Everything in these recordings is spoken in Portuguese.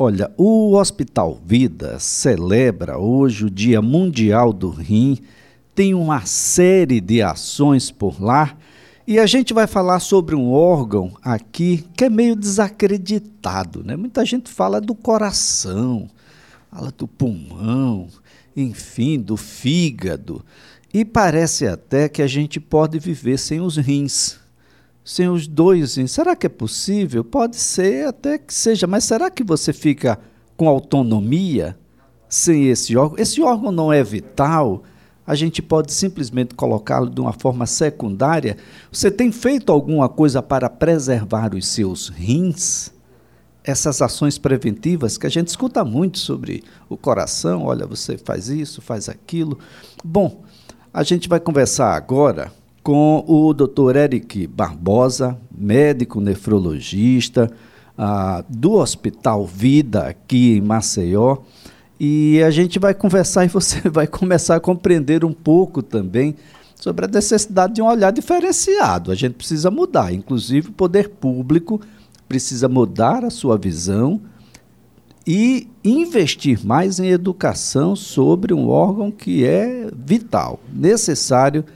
Olha, o Hospital Vida celebra hoje o Dia Mundial do Rim, tem uma série de ações por lá e a gente vai falar sobre um órgão aqui que é meio desacreditado, né? Muita gente fala do coração, fala do pulmão, enfim, do fígado. E parece até que a gente pode viver sem os rins sem os dois. Será que é possível? Pode ser até que seja, mas será que você fica com autonomia sem esse órgão? Esse órgão não é vital. A gente pode simplesmente colocá-lo de uma forma secundária. Você tem feito alguma coisa para preservar os seus rins? Essas ações preventivas que a gente escuta muito sobre o coração, olha, você faz isso, faz aquilo. Bom, a gente vai conversar agora com o Dr. Eric Barbosa, médico nefrologista ah, do Hospital Vida aqui em Maceió. E a gente vai conversar e você vai começar a compreender um pouco também sobre a necessidade de um olhar diferenciado. A gente precisa mudar, inclusive o poder público precisa mudar a sua visão e investir mais em educação sobre um órgão que é vital, necessário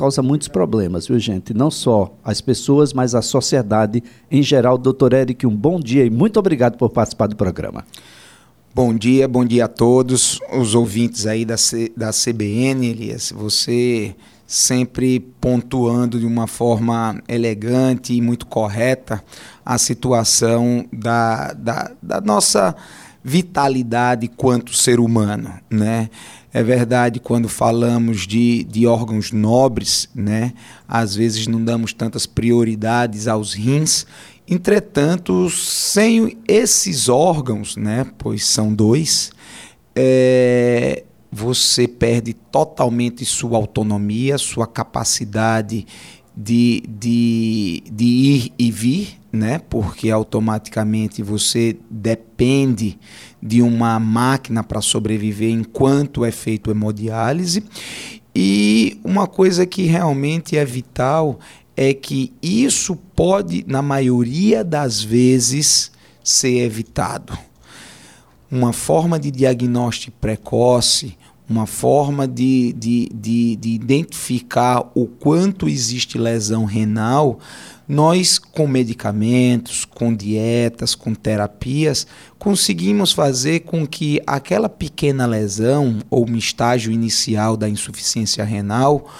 causa muitos problemas, viu, gente? Não só as pessoas, mas a sociedade em geral. Doutor Eric, um bom dia e muito obrigado por participar do programa. Bom dia, bom dia a todos os ouvintes aí da, C, da CBN, Elias. Você sempre pontuando de uma forma elegante e muito correta a situação da, da, da nossa vitalidade quanto ser humano, né? É verdade, quando falamos de, de órgãos nobres, né, às vezes não damos tantas prioridades aos rins. Entretanto, sem esses órgãos, né, pois são dois, é, você perde totalmente sua autonomia, sua capacidade de, de, de ir e vir, né? Porque automaticamente você depende de uma máquina para sobreviver enquanto é feito hemodiálise. E uma coisa que realmente é vital é que isso pode, na maioria das vezes, ser evitado. Uma forma de diagnóstico precoce, uma forma de, de, de, de identificar o quanto existe lesão renal, nós, com medicamentos, com dietas, com terapias, conseguimos fazer com que aquela pequena lesão ou um estágio inicial da insuficiência renal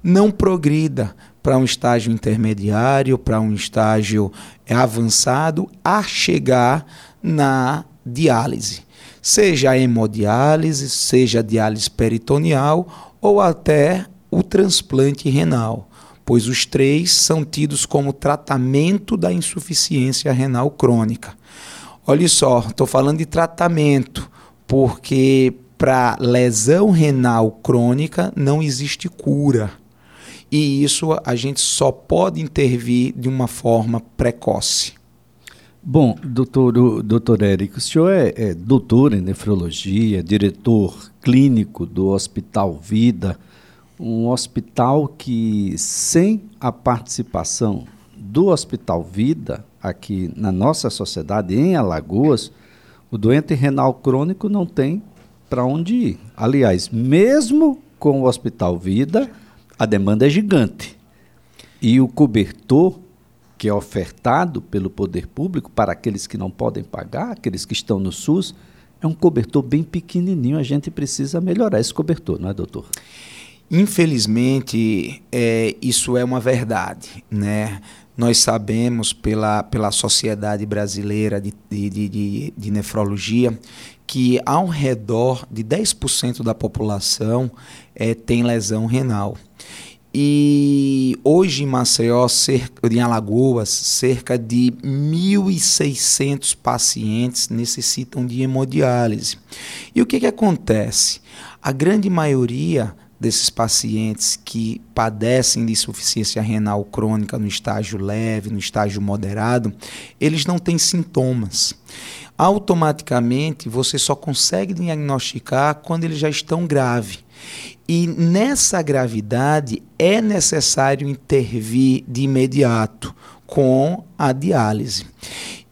não progrida para um estágio intermediário, para um estágio avançado, a chegar na diálise seja a hemodiálise, seja a diálise peritoneal ou até o transplante renal, pois os três são tidos como tratamento da insuficiência renal crônica. Olha só, estou falando de tratamento, porque para lesão renal crônica não existe cura. E isso a gente só pode intervir de uma forma precoce. Bom, doutor, doutor Érico, o senhor é, é doutor em nefrologia, diretor clínico do Hospital Vida, um hospital que, sem a participação do Hospital Vida, aqui na nossa sociedade, em Alagoas, o doente renal crônico não tem para onde ir. Aliás, mesmo com o Hospital Vida, a demanda é gigante. E o cobertor que é ofertado pelo poder público para aqueles que não podem pagar, aqueles que estão no SUS, é um cobertor bem pequenininho. A gente precisa melhorar esse cobertor, não é, doutor? Infelizmente, é, isso é uma verdade, né? Nós sabemos pela, pela Sociedade Brasileira de, de, de, de Nefrologia que ao redor de 10% da população é, tem lesão renal. E hoje em Maceió, cerca, em Alagoas, cerca de 1.600 pacientes necessitam de hemodiálise. E o que, que acontece? A grande maioria desses pacientes que padecem de insuficiência renal crônica no estágio leve, no estágio moderado, eles não têm sintomas. Automaticamente você só consegue diagnosticar quando eles já estão graves. E nessa gravidade é necessário intervir de imediato com a diálise.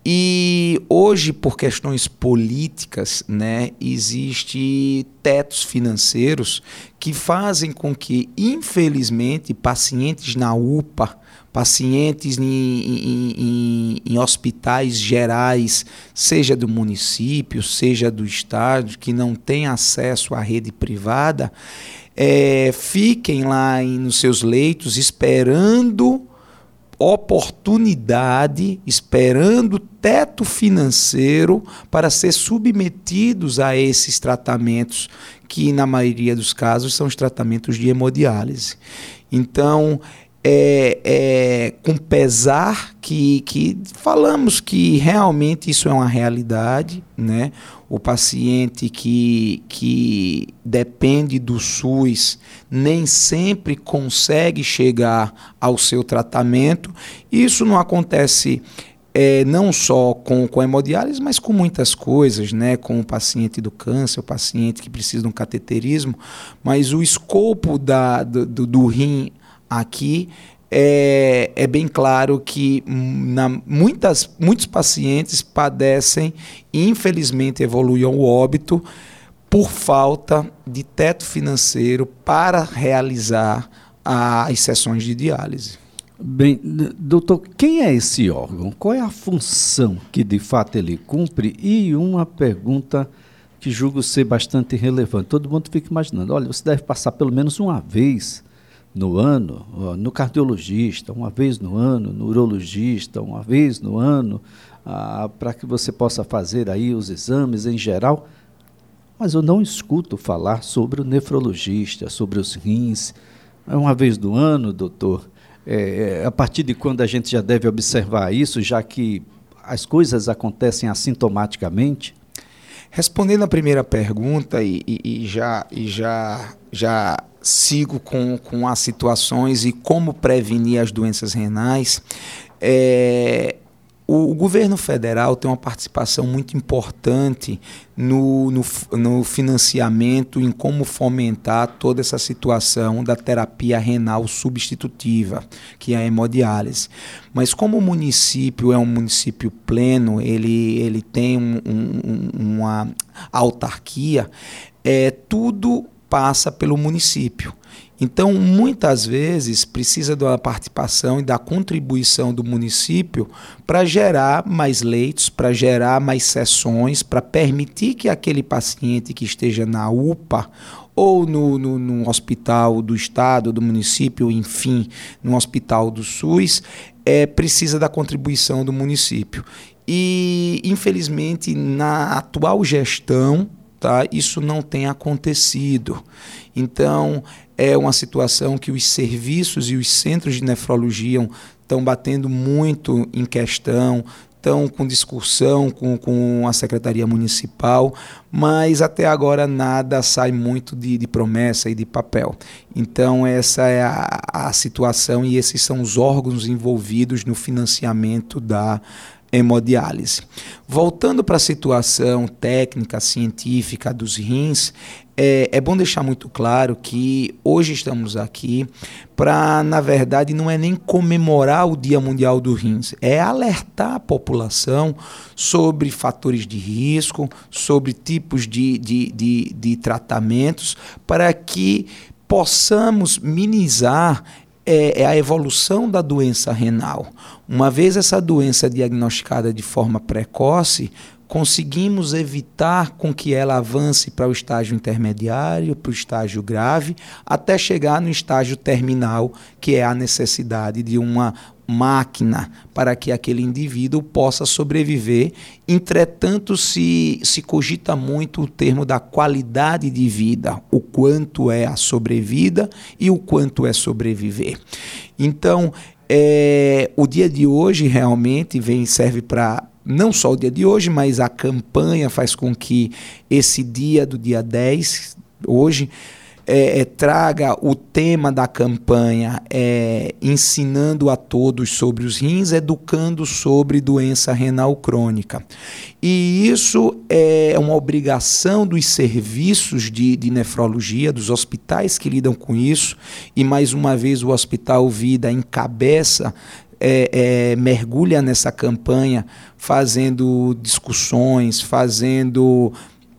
E hoje, por questões políticas, né, existe tetos financeiros que fazem com que, infelizmente, pacientes na UPA, pacientes em, em, em, em, hospitais gerais, seja do município, seja do estado, que não têm acesso à rede privada, é, fiquem lá nos seus leitos esperando oportunidade, esperando teto financeiro para ser submetidos a esses tratamentos, que na maioria dos casos são os tratamentos de hemodiálise. Então, é, é, com pesar que, que falamos que realmente isso é uma realidade, né? O paciente que, que depende do SUS nem sempre consegue chegar ao seu tratamento. Isso não acontece é, não só com, com hemodiálise, mas com muitas coisas, né? com o paciente do câncer, o paciente que precisa de um cateterismo, mas o escopo da, do, do, do rim aqui é, é, bem claro que na, muitas, muitos pacientes padecem infelizmente evoluem ao óbito por falta de teto financeiro para realizar as sessões de diálise. Bem, doutor, quem é esse órgão? Qual é a função que de fato ele cumpre? E uma pergunta que julgo ser bastante relevante. Todo mundo fica imaginando, olha, você deve passar pelo menos uma vez no ano, no cardiologista, uma vez no ano, no urologista, uma vez no ano, ah, para que você possa fazer aí os exames em geral. Mas eu não escuto falar sobre o nefrologista, sobre os rins. É uma vez no ano, doutor. É, é, a partir de quando a gente já deve observar isso, já que as coisas acontecem assintomaticamente? Respondendo a primeira pergunta e, e, e já, e já, já sigo com, com as situações e como prevenir as doenças renais, é, o, o, governo federal tem uma participação muito importante no, no, no, financiamento, em como fomentar toda essa situação da terapia renal substitutiva, que é a hemodiálise. Mas como o município é um município pleno, ele, ele tem um, um, uma autarquia, é, tudo passa pelo município. Então, muitas vezes, precisa da participação e da contribuição do município para gerar mais leitos, para gerar mais sessões, para permitir que aquele paciente que esteja na UPA ou no, no, no, hospital do estado, do município, enfim, no hospital do SUS, é, precisa da contribuição do município. E, infelizmente, na atual gestão, tá? Isso não tem acontecido. Então, é uma situação que os serviços e os centros de nefrologia estão batendo muito em questão, estão com discussão com, com a Secretaria Municipal, mas até agora nada sai muito de, de promessa e de papel. Então, essa é a, a situação e esses são os órgãos envolvidos no financiamento da hemodiálise. Voltando para a situação técnica, científica dos rins, é, é, bom deixar muito claro que hoje estamos aqui para, na verdade, não é nem comemorar o Dia Mundial do Rins, é alertar a população sobre fatores de risco, sobre tipos de, de, de, de tratamentos, para que possamos minimizar é, é, a evolução da doença renal. Uma vez essa doença diagnosticada de forma precoce, conseguimos evitar com que ela avance para o estágio intermediário, para o estágio grave, até chegar no estágio terminal, que é a necessidade de uma máquina para que aquele indivíduo possa sobreviver. Entretanto, se, se cogita muito o termo da qualidade de vida, o quanto é a sobrevida e o quanto é sobreviver. Então, é, o dia de hoje realmente vem serve para não só o dia de hoje, mas a campanha faz com que esse dia do dia 10, hoje, é, é, traga o tema da campanha é, ensinando a todos sobre os rins, educando sobre doença renal crônica. E isso é uma obrigação dos serviços de, de nefrologia, dos hospitais que lidam com isso, e mais uma vez o Hospital Vida encabeça é, é, mergulha nessa campanha fazendo discussões, fazendo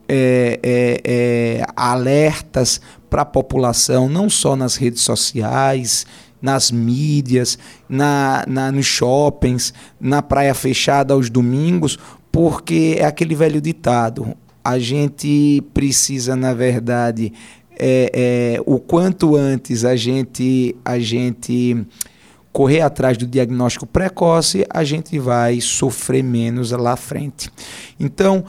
é, é, é alertas para a população, não só nas redes sociais, nas mídias, na, na, nos shoppings, na praia fechada aos domingos, porque é aquele velho ditado: a gente precisa, na verdade, é, é, o quanto antes a gente, a gente correr atrás do diagnóstico precoce, a gente vai sofrer menos lá à frente. Então,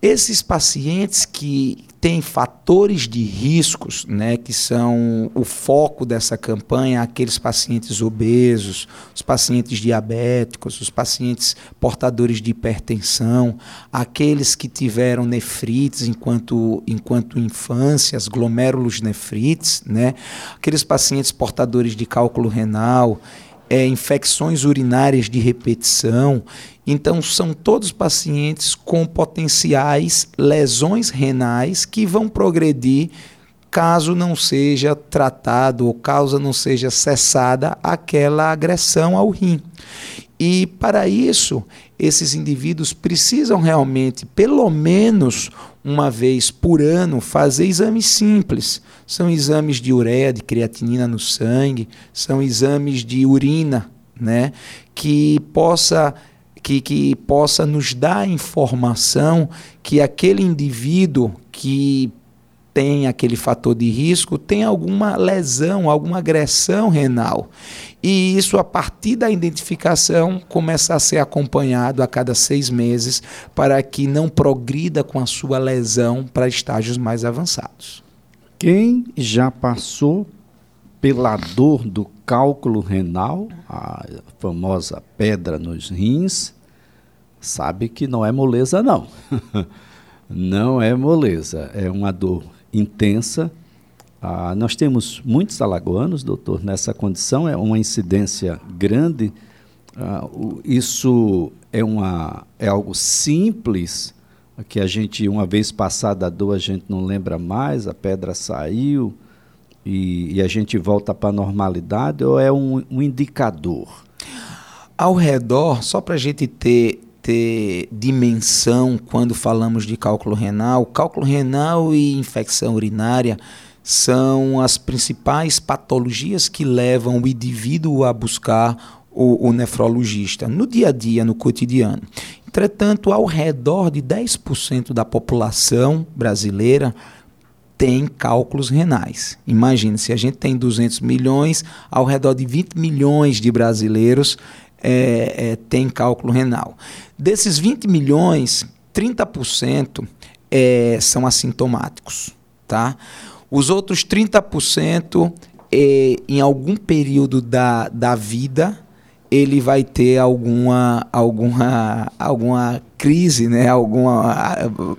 esses pacientes que têm fatores de riscos, né, que são o foco dessa campanha, aqueles pacientes obesos, os pacientes diabéticos, os pacientes portadores de hipertensão, aqueles que tiveram nefrites enquanto, enquanto infância, as glomérulos nefrites, né, aqueles pacientes portadores de cálculo renal, é, infecções urinárias de repetição. Então, são todos pacientes com potenciais lesões renais que vão progredir caso não seja tratado ou causa não seja cessada aquela agressão ao rim. E para isso, esses indivíduos precisam realmente, pelo menos uma vez por ano, fazer exames simples. São exames de ureia, de creatinina no sangue, são exames de urina, né? Que possa que, que possa nos dar informação que aquele indivíduo que tem aquele fator de risco tem alguma lesão, alguma agressão renal. E isso, a partir da identificação, começa a ser acompanhado a cada seis meses para que não progrida com a sua lesão para estágios mais avançados. Quem já passou pela dor do cálculo renal, a famosa pedra nos rins, sabe que não é moleza, não. não é moleza, é uma dor intensa. Ah, nós temos muitos alagoanos, doutor, nessa condição, é uma incidência grande. Ah, o, isso é, uma, é algo simples, que a gente, uma vez passada a dor, a gente não lembra mais, a pedra saiu e, e a gente volta para a normalidade, ou é um, um indicador? Ao redor, só para a gente ter ter dimensão quando falamos de cálculo renal. Cálculo renal e infecção urinária são as principais patologias que levam o indivíduo a buscar o, o nefrologista no dia a dia, no cotidiano. Entretanto, ao redor de 10% da população brasileira tem cálculos renais. Imagine, se a gente tem 200 milhões, ao redor de 20 milhões de brasileiros é, é, tem cálculo renal. Desses 20 milhões, 30% é, são assintomáticos. Tá? Os outros 30%, é, em algum período da, da vida, ele vai ter alguma alguma alguma crise, né? Alguma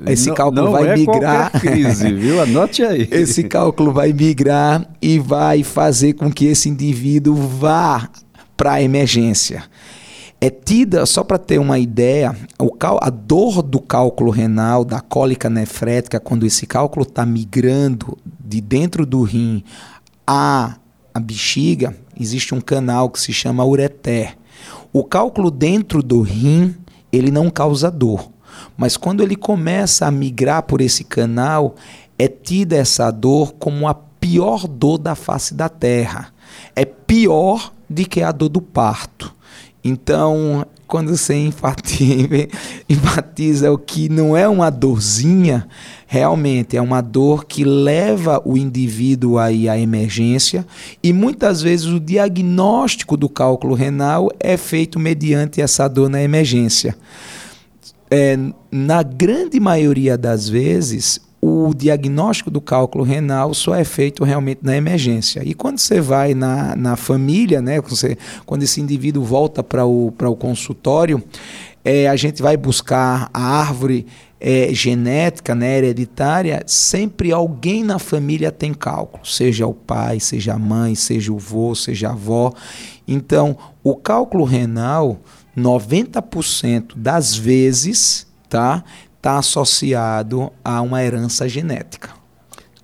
esse cálculo não, não vai é migrar. crise, viu? Anote aí. esse cálculo vai migrar e vai fazer com que esse indivíduo vá para emergência. É tida, só para ter uma ideia, a dor do cálculo renal, da cólica nefrética, quando esse cálculo está migrando de dentro do rim à a bexiga, existe um canal que se chama ureter. O cálculo dentro do rim, ele não causa dor. Mas quando ele começa a migrar por esse canal, é tida essa dor como a pior dor da face da terra. É pior de que a dor do parto. Então, quando você enfatiza, enfatiza o que não é uma dorzinha, realmente é uma dor que leva o indivíduo aí à emergência e muitas vezes o diagnóstico do cálculo renal é feito mediante essa dor na emergência. É, na grande maioria das vezes, o diagnóstico do cálculo renal só é feito realmente na emergência. E quando você vai na, na família, né, você, quando esse indivíduo volta para o, o consultório, é, a gente vai buscar a árvore é, genética, né, hereditária, sempre alguém na família tem cálculo, seja o pai, seja a mãe, seja o vô, seja a avó. Então, o cálculo renal, 90% das vezes, tá, está associado a uma herança genética.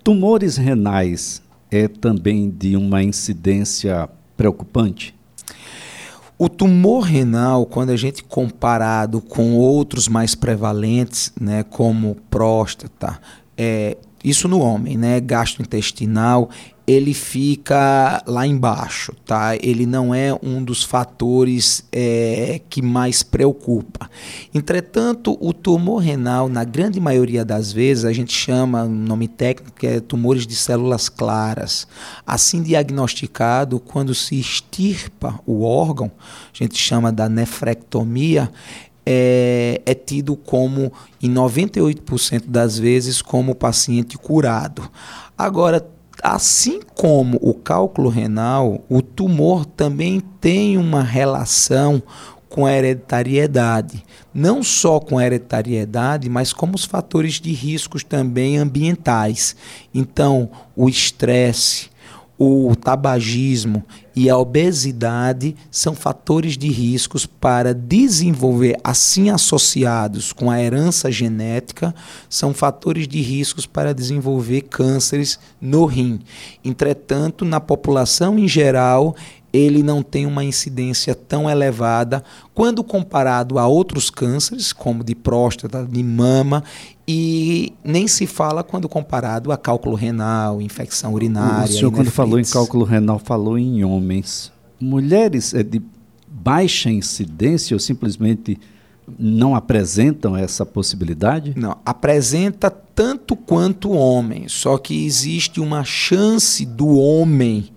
Tumores renais é também de uma incidência preocupante? O tumor renal, quando a gente comparado com outros mais prevalentes, né, como próstata, é, isso no homem, né, gastrointestinal, ele fica lá embaixo, tá? Ele não é um dos fatores é, que mais preocupa. Entretanto, o tumor renal, na grande maioria das vezes, a gente chama, um nome técnico, que é tumores de células claras. Assim diagnosticado, quando se extirpa o órgão, a gente chama da nefrectomia, é, é, tido como, em 98% das vezes, como paciente curado. Agora, Assim como o cálculo renal, o tumor também tem uma relação com a hereditariedade. Não só com a hereditariedade, mas como os fatores de riscos também ambientais. Então, o estresse, o tabagismo e a obesidade são fatores de riscos para desenvolver, assim associados com a herança genética, são fatores de riscos para desenvolver cânceres no rim. Entretanto, na população em geral, ele não tem uma incidência tão elevada quando comparado a outros cânceres, como de próstata, de mama, e nem se fala quando comparado a cálculo renal, infecção urinária. O senhor, quando falou em cálculo renal, falou em homens. Mulheres é de baixa incidência ou simplesmente não apresentam essa possibilidade? Não, apresenta tanto quanto homem, só que existe uma chance do homem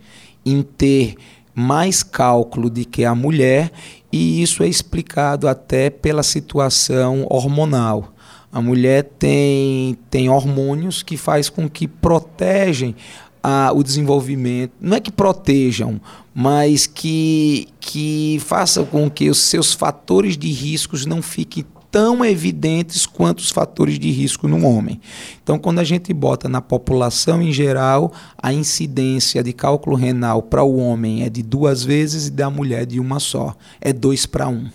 em ter mais cálculo do que a mulher, e isso é explicado até pela situação hormonal. A mulher tem, tem hormônios que faz com que protegem a, o desenvolvimento, não é que protejam, mas que, que façam com que os seus fatores de riscos não fiquem tão evidentes quanto os fatores de risco no homem. Então, quando a gente bota na população em geral, a incidência de cálculo renal para o homem é de duas vezes e da mulher de uma só. É dois para um.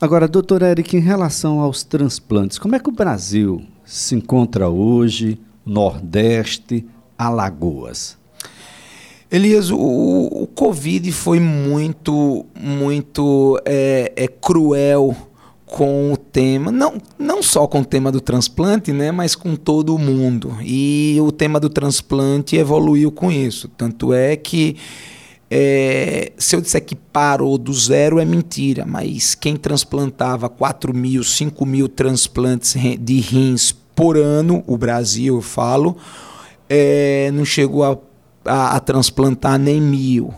Agora, doutor Eric, em relação aos transplantes, como é que o Brasil se encontra hoje, Nordeste, Alagoas? Elias, o, o Covid foi muito, muito é, é, cruel com o tema, não, não só com o tema do transplante, né, mas com todo o mundo. E o tema do transplante evoluiu com isso. Tanto é que é, se eu disser que parou do zero é mentira, mas quem transplantava 4 mil, 5 mil transplantes de rins por ano, o Brasil eu falo, é, não chegou a, a, a transplantar nem mil.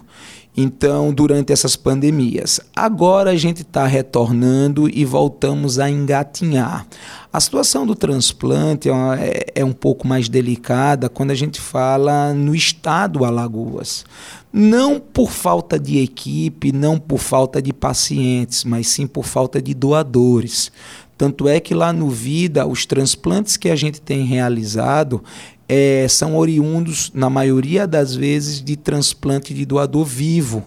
Então, durante essas pandemias. Agora a gente está retornando e voltamos a engatinhar. A situação do transplante é, uma, é, é, um pouco mais delicada quando a gente fala no estado Alagoas. Não por falta de equipe, não por falta de pacientes, mas sim por falta de doadores. Tanto é que lá no Vida, os transplantes que a gente tem realizado é, são oriundos, na maioria das vezes, de transplante de doador vivo.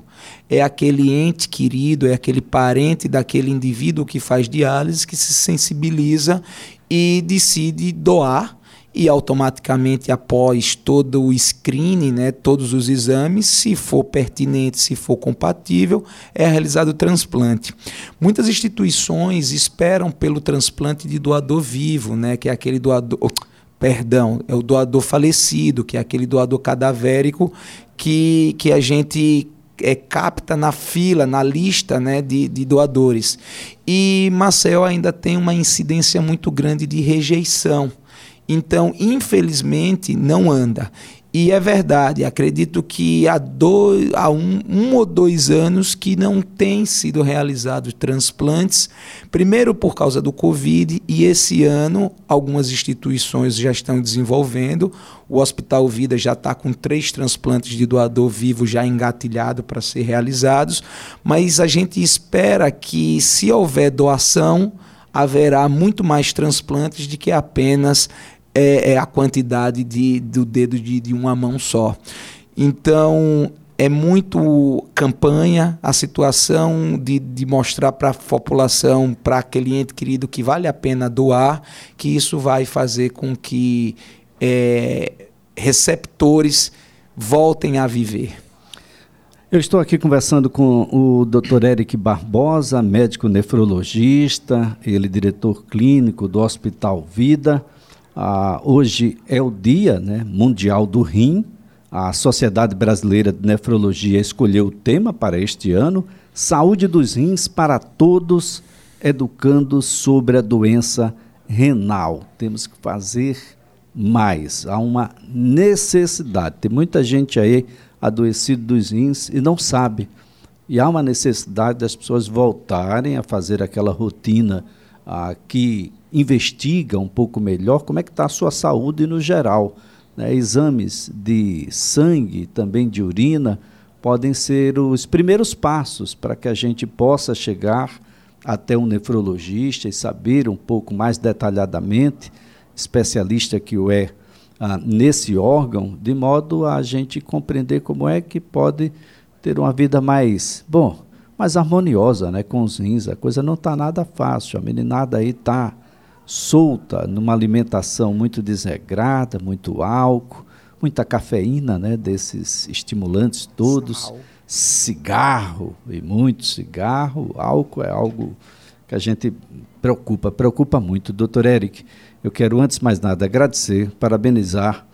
É aquele ente querido, é aquele parente daquele indivíduo que faz diálise que se sensibiliza e decide doar e automaticamente após todo o screening, né, todos os exames, se for pertinente, se for compatível, é realizado o transplante. Muitas instituições esperam pelo transplante de doador vivo, né, que é aquele doador perdão, é o doador falecido, que é aquele doador cadavérico que, que a gente é, capta na fila, na lista né, de, de doadores. E Maceió ainda tem uma incidência muito grande de rejeição. Então, infelizmente, não anda. E é verdade, acredito que há, dois, há um, um, ou dois anos que não tem sido realizados transplantes, primeiro por causa do Covid, e esse ano algumas instituições já estão desenvolvendo. O Hospital Vida já está com três transplantes de doador vivo já engatilhado para ser realizados, mas a gente espera que, se houver doação, haverá muito mais transplantes do que apenas é, é a quantidade de, do dedo de, de uma mão só. Então, é muito campanha a situação de, de mostrar para a população, para aquele ente querido que vale a pena doar, que isso vai fazer com que é, receptores voltem a viver. Eu estou aqui conversando com o Dr. Eric Barbosa, médico nefrologista, ele diretor clínico do Hospital Vida. Ah, hoje é o Dia né, Mundial do Rim. A Sociedade Brasileira de Nefrologia escolheu o tema para este ano: Saúde dos rins para todos, educando sobre a doença renal. Temos que fazer mais. Há uma necessidade. Tem muita gente aí adoecido dos rins e não sabe. E há uma necessidade das pessoas voltarem a fazer aquela rotina ah, que investiga um pouco melhor como é que está a sua saúde no geral. Né? Exames de sangue, também de urina, podem ser os primeiros passos para que a gente possa chegar até um nefrologista e saber um pouco mais detalhadamente, especialista que o é, ah, nesse órgão, de modo a gente compreender como é que pode ter uma vida mais, bom, mais harmoniosa né, com os rins. A coisa não está nada fácil. A meninada aí está solta numa alimentação muito desregrada, muito álcool, muita cafeína né, desses estimulantes todos. Sal. Cigarro, e muito cigarro, álcool é algo que a gente preocupa, preocupa muito. Doutor Eric, eu quero, antes de mais nada, agradecer, parabenizar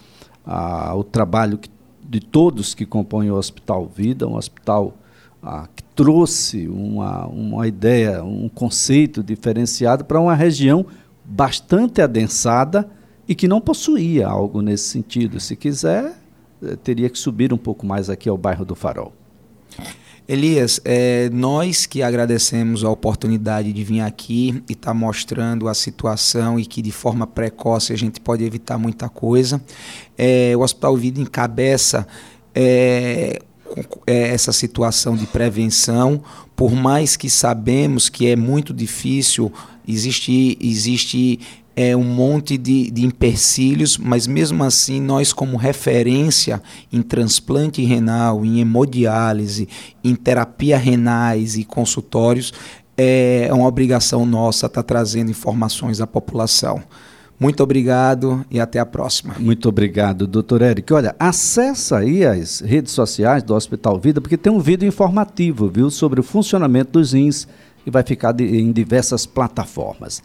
ah, o trabalho que, de todos que compõem o Hospital Vida, um hospital ah, que trouxe uma, uma ideia, um conceito diferenciado para uma região bastante adensada e que não possuía algo nesse sentido. Se quiser, eh, teria que subir um pouco mais aqui ao bairro do Farol. Elias, é, nós que agradecemos a oportunidade de vir aqui e estar tá mostrando a situação e que de forma precoce a gente pode evitar muita coisa. É, o Hospital Vida encabeça é, essa situação de prevenção, por mais que sabemos que é muito difícil, existe, existe é, um monte de, de empecilhos, mas mesmo assim nós como referência em transplante renal, em hemodiálise, em terapia renais e consultórios, é, é uma obrigação nossa estar tá trazendo informações à população. Muito obrigado e até a próxima. Muito obrigado, doutor Eric. Olha, acessa aí as redes sociais do Hospital Vida, porque tem um vídeo informativo, viu, sobre o funcionamento dos rins e vai ficar de, em diversas plataformas.